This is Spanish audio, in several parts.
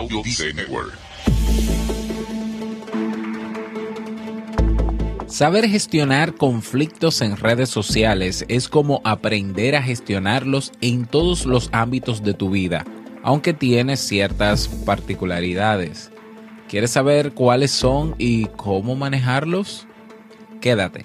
Audio Network. Saber gestionar conflictos en redes sociales es como aprender a gestionarlos en todos los ámbitos de tu vida, aunque tiene ciertas particularidades. ¿Quieres saber cuáles son y cómo manejarlos? Quédate.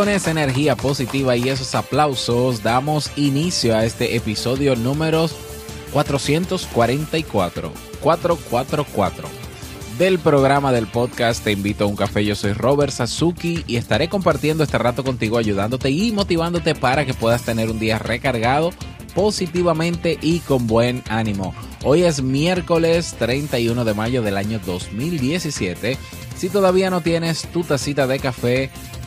Con esa energía positiva y esos aplausos damos inicio a este episodio número 444, 444 del programa del podcast Te invito a un café. Yo soy Robert Sasuki y estaré compartiendo este rato contigo, ayudándote y motivándote para que puedas tener un día recargado positivamente y con buen ánimo. Hoy es miércoles 31 de mayo del año 2017. Si todavía no tienes tu tacita de café,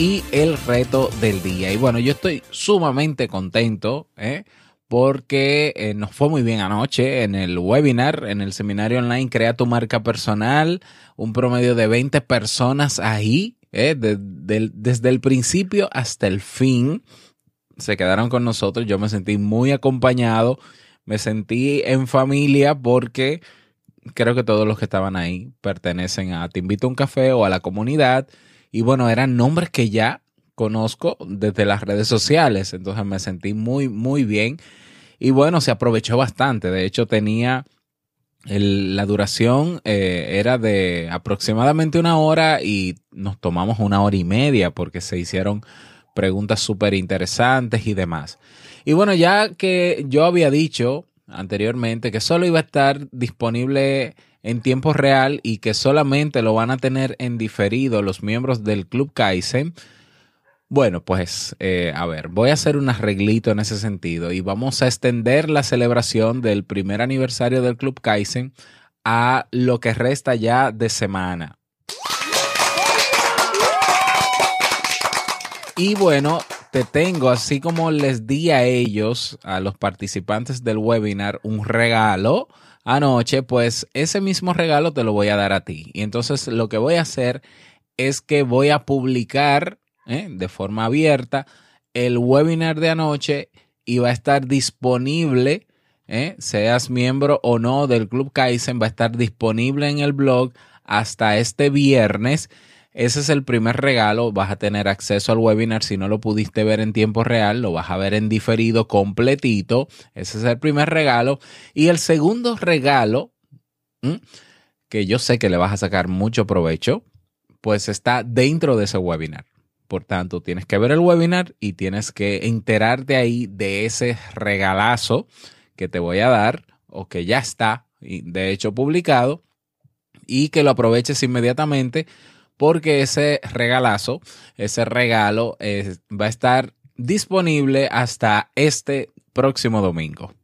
y el reto del día. Y bueno, yo estoy sumamente contento, ¿eh? porque eh, nos fue muy bien anoche en el webinar, en el seminario online Crea tu marca personal, un promedio de 20 personas ahí, eh, de, de, desde el principio hasta el fin. Se quedaron con nosotros, yo me sentí muy acompañado, me sentí en familia porque creo que todos los que estaban ahí pertenecen a Te invito a un café o a la comunidad. Y bueno, eran nombres que ya conozco desde las redes sociales, entonces me sentí muy, muy bien. Y bueno, se aprovechó bastante. De hecho, tenía la duración eh, era de aproximadamente una hora y nos tomamos una hora y media porque se hicieron preguntas súper interesantes y demás. Y bueno, ya que yo había dicho anteriormente que solo iba a estar disponible en tiempo real y que solamente lo van a tener en diferido los miembros del Club Kaizen, bueno, pues eh, a ver, voy a hacer un arreglito en ese sentido y vamos a extender la celebración del primer aniversario del Club Kaizen a lo que resta ya de semana. Y bueno, te tengo, así como les di a ellos, a los participantes del webinar, un regalo anoche, pues ese mismo regalo te lo voy a dar a ti. Y entonces lo que voy a hacer es que voy a publicar ¿eh? de forma abierta el webinar de anoche y va a estar disponible, ¿eh? seas miembro o no del Club Kaizen, va a estar disponible en el blog hasta este viernes. Ese es el primer regalo, vas a tener acceso al webinar si no lo pudiste ver en tiempo real, lo vas a ver en diferido completito. Ese es el primer regalo. Y el segundo regalo, que yo sé que le vas a sacar mucho provecho, pues está dentro de ese webinar. Por tanto, tienes que ver el webinar y tienes que enterarte ahí de ese regalazo que te voy a dar o que ya está, de hecho, publicado y que lo aproveches inmediatamente porque ese regalazo, ese regalo eh, va a estar disponible hasta este próximo domingo.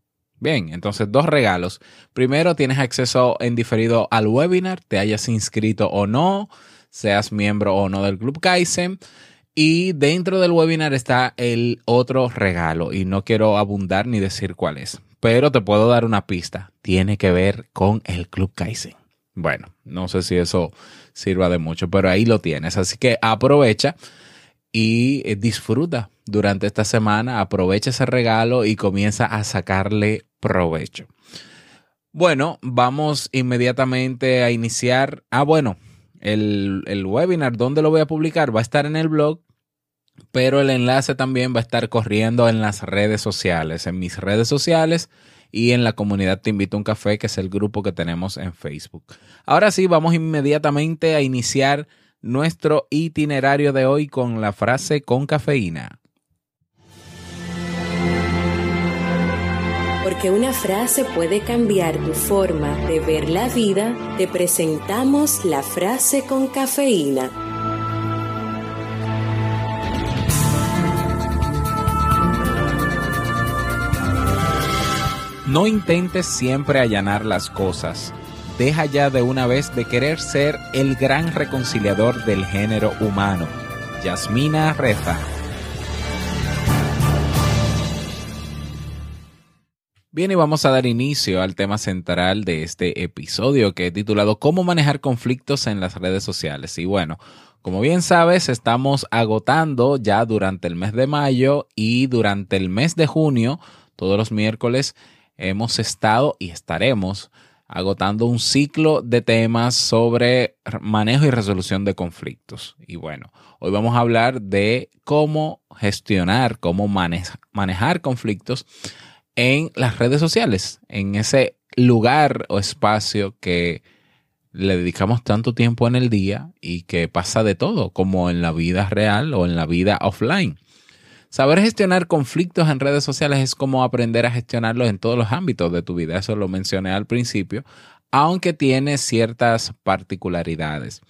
Bien, entonces dos regalos. Primero, tienes acceso en diferido al webinar, te hayas inscrito o no, seas miembro o no del Club Kaizen. Y dentro del webinar está el otro regalo y no quiero abundar ni decir cuál es, pero te puedo dar una pista. Tiene que ver con el Club Kaizen. Bueno, no sé si eso sirva de mucho, pero ahí lo tienes. Así que aprovecha y eh, disfruta durante esta semana, aprovecha ese regalo y comienza a sacarle provecho. Bueno, vamos inmediatamente a iniciar. Ah, bueno, el, el webinar, ¿dónde lo voy a publicar? Va a estar en el blog pero el enlace también va a estar corriendo en las redes sociales, en mis redes sociales y en la comunidad Te Invito a un Café, que es el grupo que tenemos en Facebook. Ahora sí, vamos inmediatamente a iniciar nuestro itinerario de hoy con la frase con cafeína. Porque una frase puede cambiar tu forma de ver la vida, te presentamos la frase con cafeína. No intentes siempre allanar las cosas. Deja ya de una vez de querer ser el gran reconciliador del género humano. Yasmina Reza. Bien, y vamos a dar inicio al tema central de este episodio que he titulado Cómo manejar conflictos en las redes sociales. Y bueno, como bien sabes, estamos agotando ya durante el mes de mayo y durante el mes de junio, todos los miércoles, hemos estado y estaremos agotando un ciclo de temas sobre manejo y resolución de conflictos. Y bueno, hoy vamos a hablar de cómo gestionar, cómo manejar conflictos en las redes sociales, en ese lugar o espacio que le dedicamos tanto tiempo en el día y que pasa de todo, como en la vida real o en la vida offline. Saber gestionar conflictos en redes sociales es como aprender a gestionarlos en todos los ámbitos de tu vida. Eso lo mencioné al principio, aunque tiene ciertas particularidades.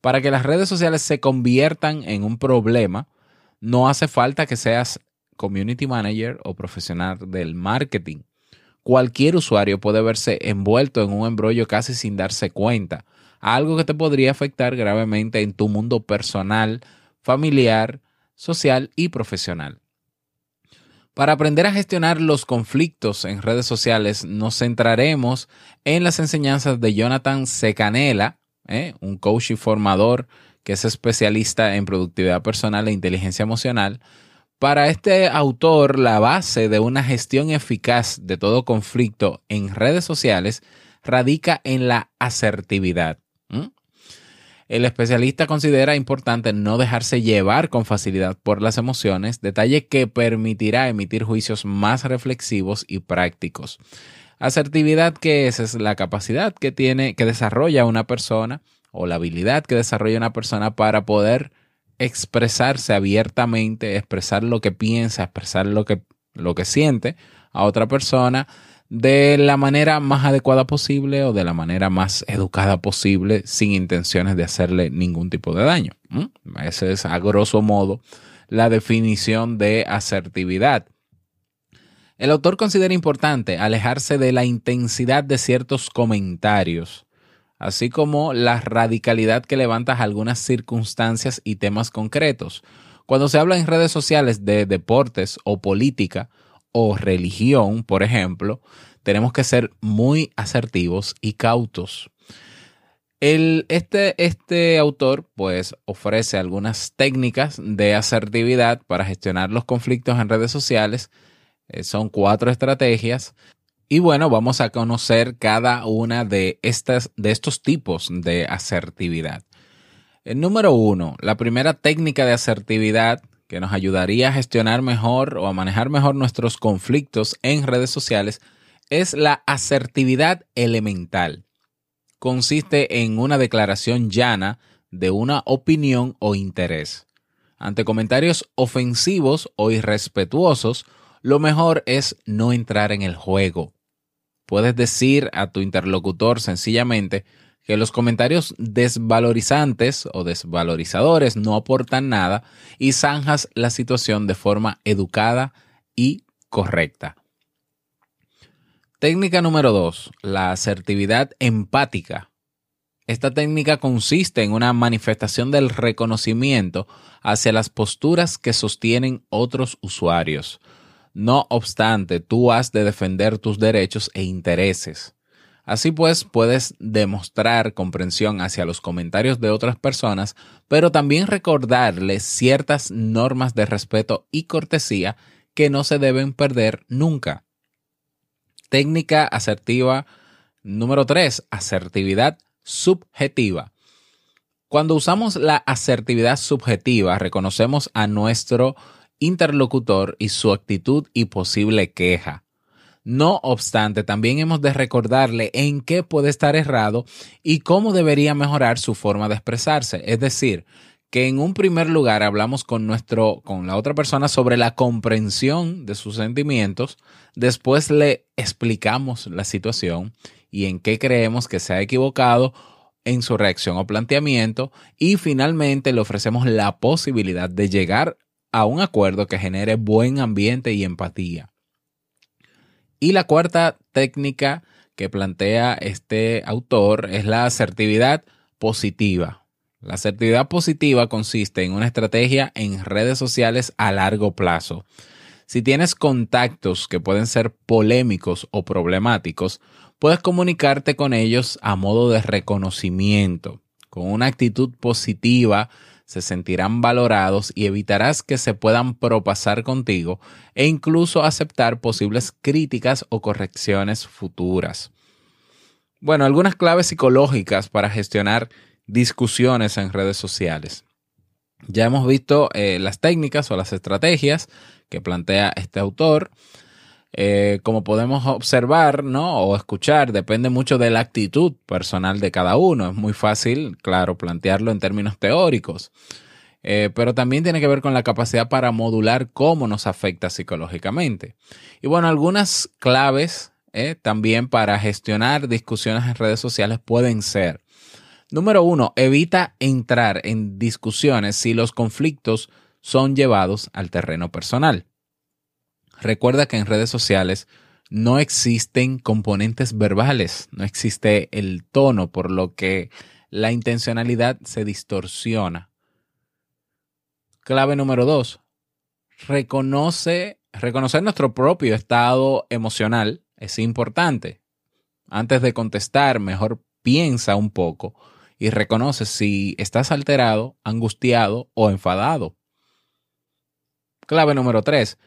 Para que las redes sociales se conviertan en un problema, no hace falta que seas community manager o profesional del marketing. Cualquier usuario puede verse envuelto en un embrollo casi sin darse cuenta, algo que te podría afectar gravemente en tu mundo personal, familiar, social y profesional. Para aprender a gestionar los conflictos en redes sociales, nos centraremos en las enseñanzas de Jonathan Secanela, ¿eh? un coach y formador que es especialista en productividad personal e inteligencia emocional. Para este autor, la base de una gestión eficaz de todo conflicto en redes sociales radica en la asertividad. El especialista considera importante no dejarse llevar con facilidad por las emociones, detalle que permitirá emitir juicios más reflexivos y prácticos. Asertividad que es, es la capacidad que tiene, que desarrolla una persona o la habilidad que desarrolla una persona para poder expresarse abiertamente, expresar lo que piensa, expresar lo que, lo que siente a otra persona de la manera más adecuada posible o de la manera más educada posible sin intenciones de hacerle ningún tipo de daño. Esa es a grosso modo la definición de asertividad. El autor considera importante alejarse de la intensidad de ciertos comentarios, así como la radicalidad que levantas algunas circunstancias y temas concretos. Cuando se habla en redes sociales de deportes o política, o religión, por ejemplo, tenemos que ser muy asertivos y cautos. El, este, este autor pues ofrece algunas técnicas de asertividad para gestionar los conflictos en redes sociales. Eh, son cuatro estrategias. Y bueno, vamos a conocer cada una de, estas, de estos tipos de asertividad. El número uno, la primera técnica de asertividad que nos ayudaría a gestionar mejor o a manejar mejor nuestros conflictos en redes sociales es la asertividad elemental. Consiste en una declaración llana de una opinión o interés. Ante comentarios ofensivos o irrespetuosos, lo mejor es no entrar en el juego. Puedes decir a tu interlocutor sencillamente que los comentarios desvalorizantes o desvalorizadores no aportan nada y zanjas la situación de forma educada y correcta. Técnica número 2, la asertividad empática. Esta técnica consiste en una manifestación del reconocimiento hacia las posturas que sostienen otros usuarios. No obstante, tú has de defender tus derechos e intereses. Así pues, puedes demostrar comprensión hacia los comentarios de otras personas, pero también recordarles ciertas normas de respeto y cortesía que no se deben perder nunca. Técnica asertiva número 3, asertividad subjetiva. Cuando usamos la asertividad subjetiva, reconocemos a nuestro interlocutor y su actitud y posible queja. No obstante, también hemos de recordarle en qué puede estar errado y cómo debería mejorar su forma de expresarse. Es decir, que en un primer lugar hablamos con nuestro con la otra persona sobre la comprensión de sus sentimientos, después le explicamos la situación y en qué creemos que se ha equivocado en su reacción o planteamiento y finalmente le ofrecemos la posibilidad de llegar a un acuerdo que genere buen ambiente y empatía. Y la cuarta técnica que plantea este autor es la asertividad positiva. La asertividad positiva consiste en una estrategia en redes sociales a largo plazo. Si tienes contactos que pueden ser polémicos o problemáticos, puedes comunicarte con ellos a modo de reconocimiento, con una actitud positiva se sentirán valorados y evitarás que se puedan propasar contigo e incluso aceptar posibles críticas o correcciones futuras. Bueno, algunas claves psicológicas para gestionar discusiones en redes sociales. Ya hemos visto eh, las técnicas o las estrategias que plantea este autor. Eh, como podemos observar, ¿no? O escuchar, depende mucho de la actitud personal de cada uno. Es muy fácil, claro, plantearlo en términos teóricos. Eh, pero también tiene que ver con la capacidad para modular cómo nos afecta psicológicamente. Y bueno, algunas claves también para gestionar discusiones en redes sociales pueden ser, número uno, evita entrar en discusiones si los conflictos son llevados al terreno personal. Recuerda que en redes sociales no existen componentes verbales, no existe el tono, por lo que la intencionalidad se distorsiona. Clave número dos, reconoce, reconocer nuestro propio estado emocional es importante. Antes de contestar, mejor piensa un poco y reconoce si estás alterado, angustiado o enfadado. Clave número tres,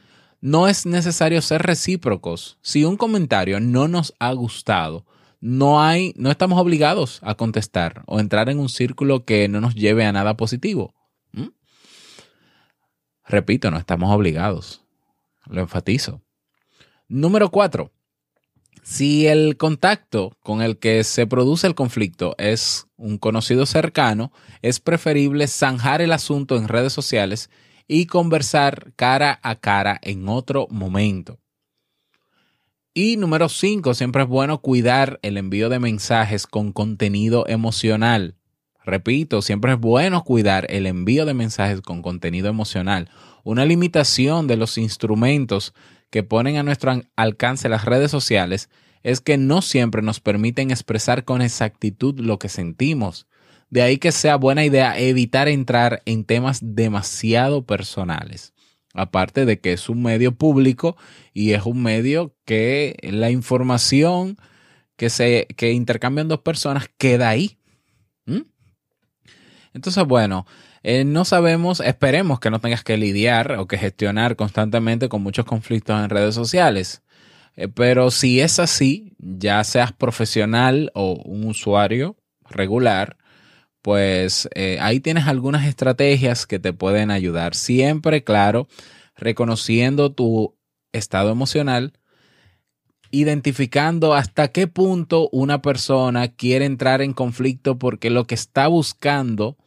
no es necesario ser recíprocos. Si un comentario no nos ha gustado, no hay, no estamos obligados a contestar o entrar en un círculo que no nos lleve a nada positivo. ¿Mm? Repito, no estamos obligados. Lo enfatizo. Número cuatro. Si el contacto con el que se produce el conflicto es un conocido cercano, es preferible zanjar el asunto en redes sociales y conversar cara a cara en otro momento. Y número 5, siempre es bueno cuidar el envío de mensajes con contenido emocional. Repito, siempre es bueno cuidar el envío de mensajes con contenido emocional. Una limitación de los instrumentos que ponen a nuestro alcance las redes sociales es que no siempre nos permiten expresar con exactitud lo que sentimos. De ahí que sea buena idea evitar entrar en temas demasiado personales. Aparte de que es un medio público y es un medio que la información que se que intercambian dos personas queda ahí. ¿Mm? Entonces, bueno, eh, no sabemos, esperemos que no tengas que lidiar o que gestionar constantemente con muchos conflictos en redes sociales. Eh, pero si es así, ya seas profesional o un usuario regular, pues eh, ahí tienes algunas estrategias que te pueden ayudar. Siempre, claro, reconociendo tu estado emocional, identificando hasta qué punto una persona quiere entrar en conflicto porque lo que está buscando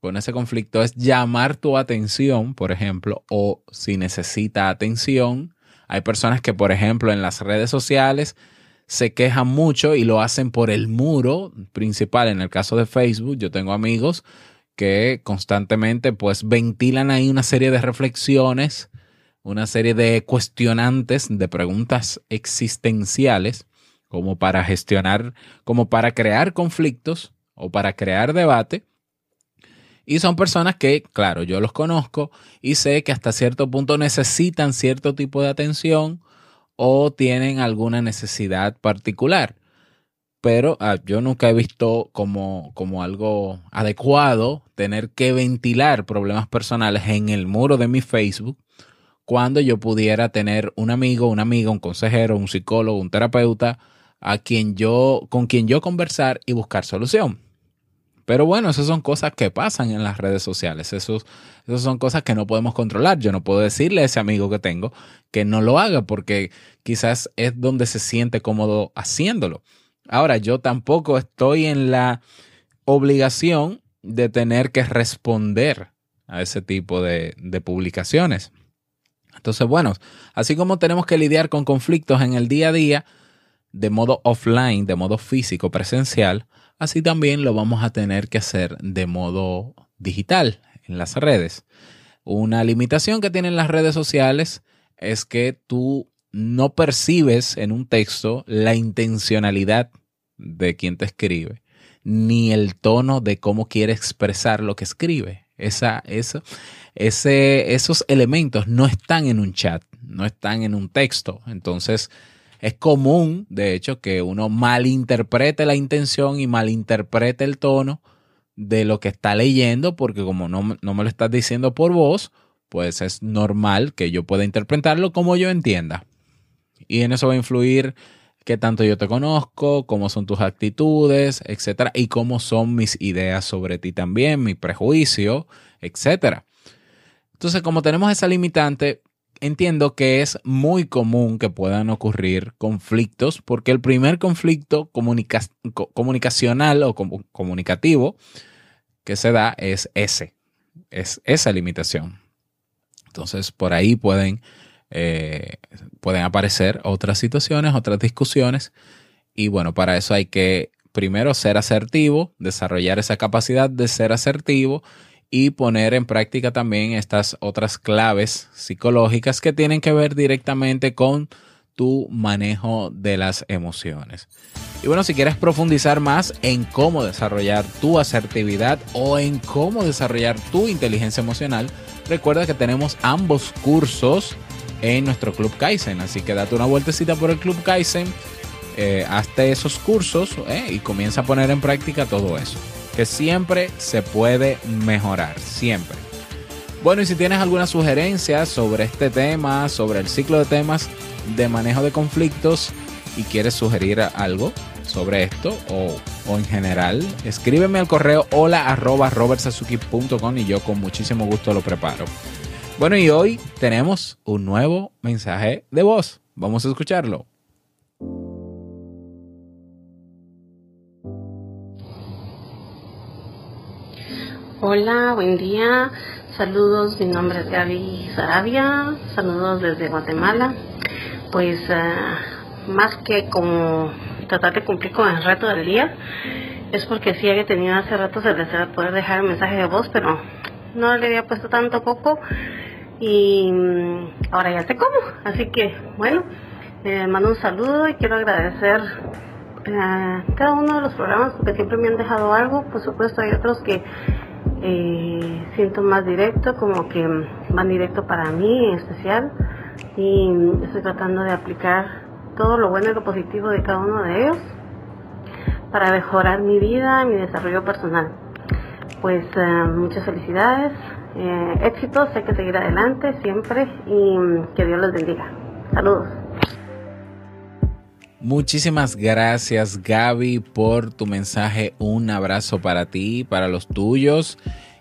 con ese conflicto es llamar tu atención, por ejemplo, o si necesita atención. Hay personas que, por ejemplo, en las redes sociales se quejan mucho y lo hacen por el muro principal. En el caso de Facebook, yo tengo amigos que constantemente pues ventilan ahí una serie de reflexiones, una serie de cuestionantes, de preguntas existenciales, como para gestionar, como para crear conflictos o para crear debate. Y son personas que, claro, yo los conozco y sé que hasta cierto punto necesitan cierto tipo de atención o tienen alguna necesidad particular. pero ah, yo nunca he visto como, como algo adecuado tener que ventilar problemas personales en el muro de mi Facebook cuando yo pudiera tener un amigo, una amiga, un consejero, un psicólogo, un terapeuta a quien yo, con quien yo conversar y buscar solución. Pero bueno, esas son cosas que pasan en las redes sociales. Esos, esas son cosas que no podemos controlar. Yo no puedo decirle a ese amigo que tengo que no lo haga porque quizás es donde se siente cómodo haciéndolo. Ahora, yo tampoco estoy en la obligación de tener que responder a ese tipo de, publicaciones. Entonces, bueno, así como tenemos que lidiar con conflictos en el día a día de modo offline, de modo físico, presencial, así también lo vamos a tener que hacer de modo digital en las redes. Una limitación que tienen las redes sociales es que tú no percibes en un texto la intencionalidad de quien te escribe, ni el tono de cómo quiere expresar lo que escribe. Esos elementos no están en un chat, no están en un texto. Entonces, es común, de hecho, que uno malinterprete la intención y malinterprete el tono de lo que está leyendo, porque como no, no me lo estás diciendo por voz, pues es normal que yo pueda interpretarlo como yo entienda. Y en eso va a influir qué tanto yo te conozco, cómo son tus actitudes, etcétera, y cómo son mis ideas sobre ti también, mi prejuicio, etcétera. Entonces, como tenemos esa limitante, entiendo que es muy común que puedan ocurrir conflictos, porque el primer conflicto comunicacional o comunicativo que se da es ese, es esa limitación. Entonces, por ahí pueden eh, pueden aparecer otras situaciones, otras discusiones. Y bueno, para eso hay que primero ser asertivo, desarrollar esa capacidad de ser asertivo y poner en práctica también estas otras claves psicológicas que tienen que ver directamente con tu manejo de las emociones. Y bueno, si quieres profundizar más en cómo desarrollar tu asertividad o en cómo desarrollar tu inteligencia emocional, recuerda que tenemos ambos cursos en nuestro Club Kaizen. Así que date una vueltecita por el Club Kaizen, eh, hazte esos cursos eh, y comienza a poner en práctica todo eso. Que siempre se puede mejorar, siempre. Bueno, y si tienes alguna sugerencia sobre este tema, sobre el ciclo de temas de manejo de conflictos y quieres sugerir algo sobre esto o, o en general, escríbeme al correo hola arroba y yo con muchísimo gusto lo preparo. Bueno, y hoy tenemos un nuevo mensaje de voz. Vamos a escucharlo. Hola, buen día. Saludos, mi nombre es Gaby Sarabia. Saludos desde Guatemala. Pues eh, más que como tratar de cumplir con el reto del día, es porque sí había tenido hace rato el deseo de poder dejar un mensaje de voz, pero no le había puesto tanto poco y mm, ahora ya sé cómo. Así que, bueno, eh, mando un saludo y quiero agradecer a cada uno de los programas porque siempre me han dejado algo. Por supuesto, hay otros que eh, siento más directo, como que van directo para mí en especial. Y estoy tratando de aplicar todo lo bueno y lo positivo de cada uno de ellos para mejorar mi vida, mi desarrollo personal. Pues eh, muchas felicidades, eh, éxito, sé que seguir adelante siempre y que Dios los bendiga. Saludos. Muchísimas gracias Gaby por tu mensaje. Un abrazo para ti, para los tuyos.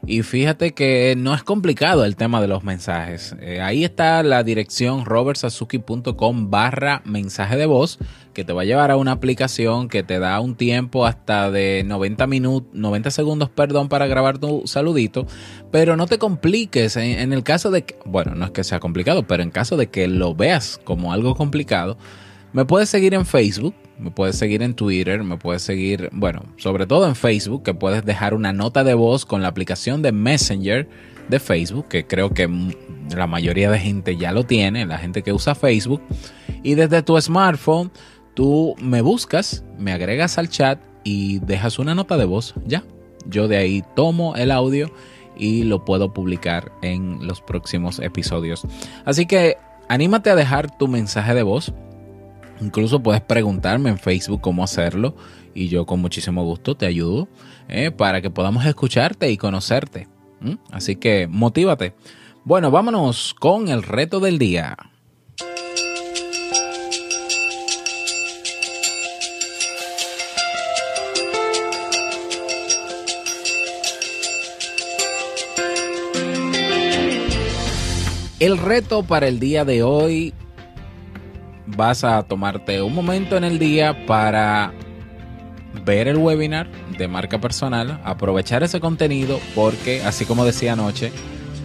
Y fíjate que no es complicado el tema de los mensajes. Eh, ahí está la dirección robertsazuki.com barra mensaje de voz que te va a llevar a una aplicación que te da un tiempo hasta de 90 minutos, 90 segundos, perdón, para grabar tu saludito. Pero no te compliques en, en el caso de que, bueno, no es que sea complicado, pero en caso de que lo veas como algo complicado, me puedes seguir en Facebook me puedes seguir en Twitter, me puedes seguir, bueno, sobre todo en Facebook, que puedes dejar una nota de voz con la aplicación de Messenger de Facebook, que creo que la mayoría de gente ya lo tiene, la gente que usa Facebook. Y desde tu smartphone, tú me buscas, me agregas al chat y dejas una nota de voz, ya. Yo de ahí tomo el audio y lo puedo publicar en los próximos episodios. Así que anímate a dejar tu mensaje de voz Incluso puedes preguntarme en Facebook cómo hacerlo y yo con muchísimo gusto te ayudo eh, para que podamos escucharte y conocerte. Así que motívate. Bueno, vámonos con el reto del día. El reto para el día de hoy, vas a tomarte un momento en el día para ver el webinar de marca personal, aprovechar ese contenido porque, así como decía anoche,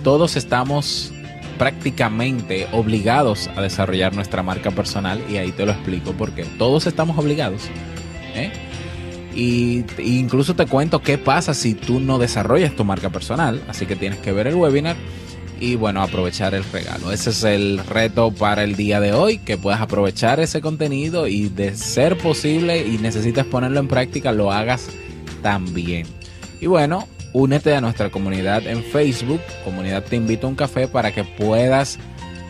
todos estamos prácticamente obligados a desarrollar nuestra marca personal y ahí te lo explico porque todos estamos obligados. ¿eh? Y incluso te cuento qué pasa si tú no desarrollas tu marca personal, así que tienes que ver el webinar y bueno, aprovechar el regalo. Ese es el reto para el día de hoy, que puedas aprovechar ese contenido y de ser posible y necesitas ponerlo en práctica, lo hagas también. Y bueno, únete a nuestra comunidad en Facebook, comunidad Te Invito a un Café, para que puedas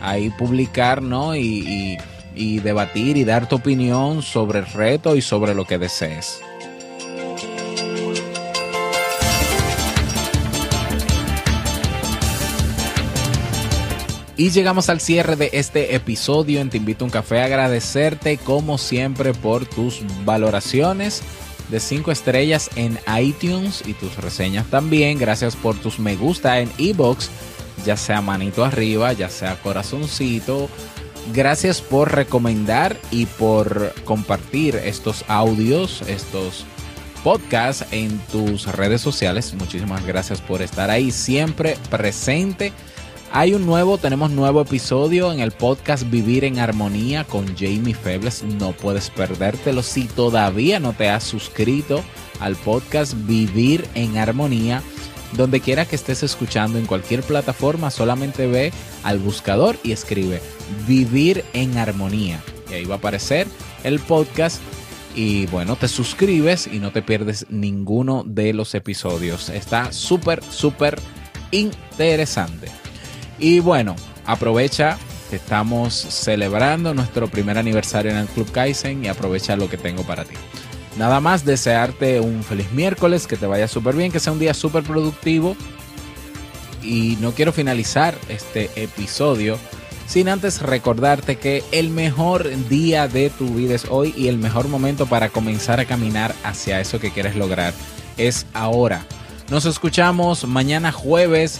ahí publicar, ¿no? Y, y debatir y dar tu opinión sobre el reto y sobre lo que desees. Y llegamos al cierre de este episodio en Te Invito a un Café. Agradecerte como siempre por tus valoraciones de 5 estrellas en iTunes y tus reseñas también. Gracias por tus me gusta en ebox, ya sea manito arriba, ya sea corazoncito. Gracias por recomendar y por compartir estos audios, estos podcasts en tus redes sociales. Muchísimas gracias por estar ahí siempre presente hay un nuevo, tenemos nuevo episodio en el podcast Vivir en Armonía con Jamie Febles. No puedes perdértelo si todavía no te has suscrito al podcast Vivir en Armonía. Donde quiera que estés escuchando en cualquier plataforma, solamente ve al buscador y escribe Vivir en Armonía. Y ahí va a aparecer el podcast. Y bueno, te suscribes y no te pierdes ninguno de los episodios. Está súper, súper interesante. Y bueno, aprovecha que estamos celebrando nuestro primer aniversario en el Club Kaizen y aprovecha lo que tengo para ti. Nada más desearte un feliz miércoles, que te vaya súper bien, que sea un día súper productivo. Y no quiero finalizar este episodio sin antes recordarte que el mejor día de tu vida es hoy y el mejor momento para comenzar a caminar hacia eso que quieres lograr es ahora. Nos escuchamos mañana jueves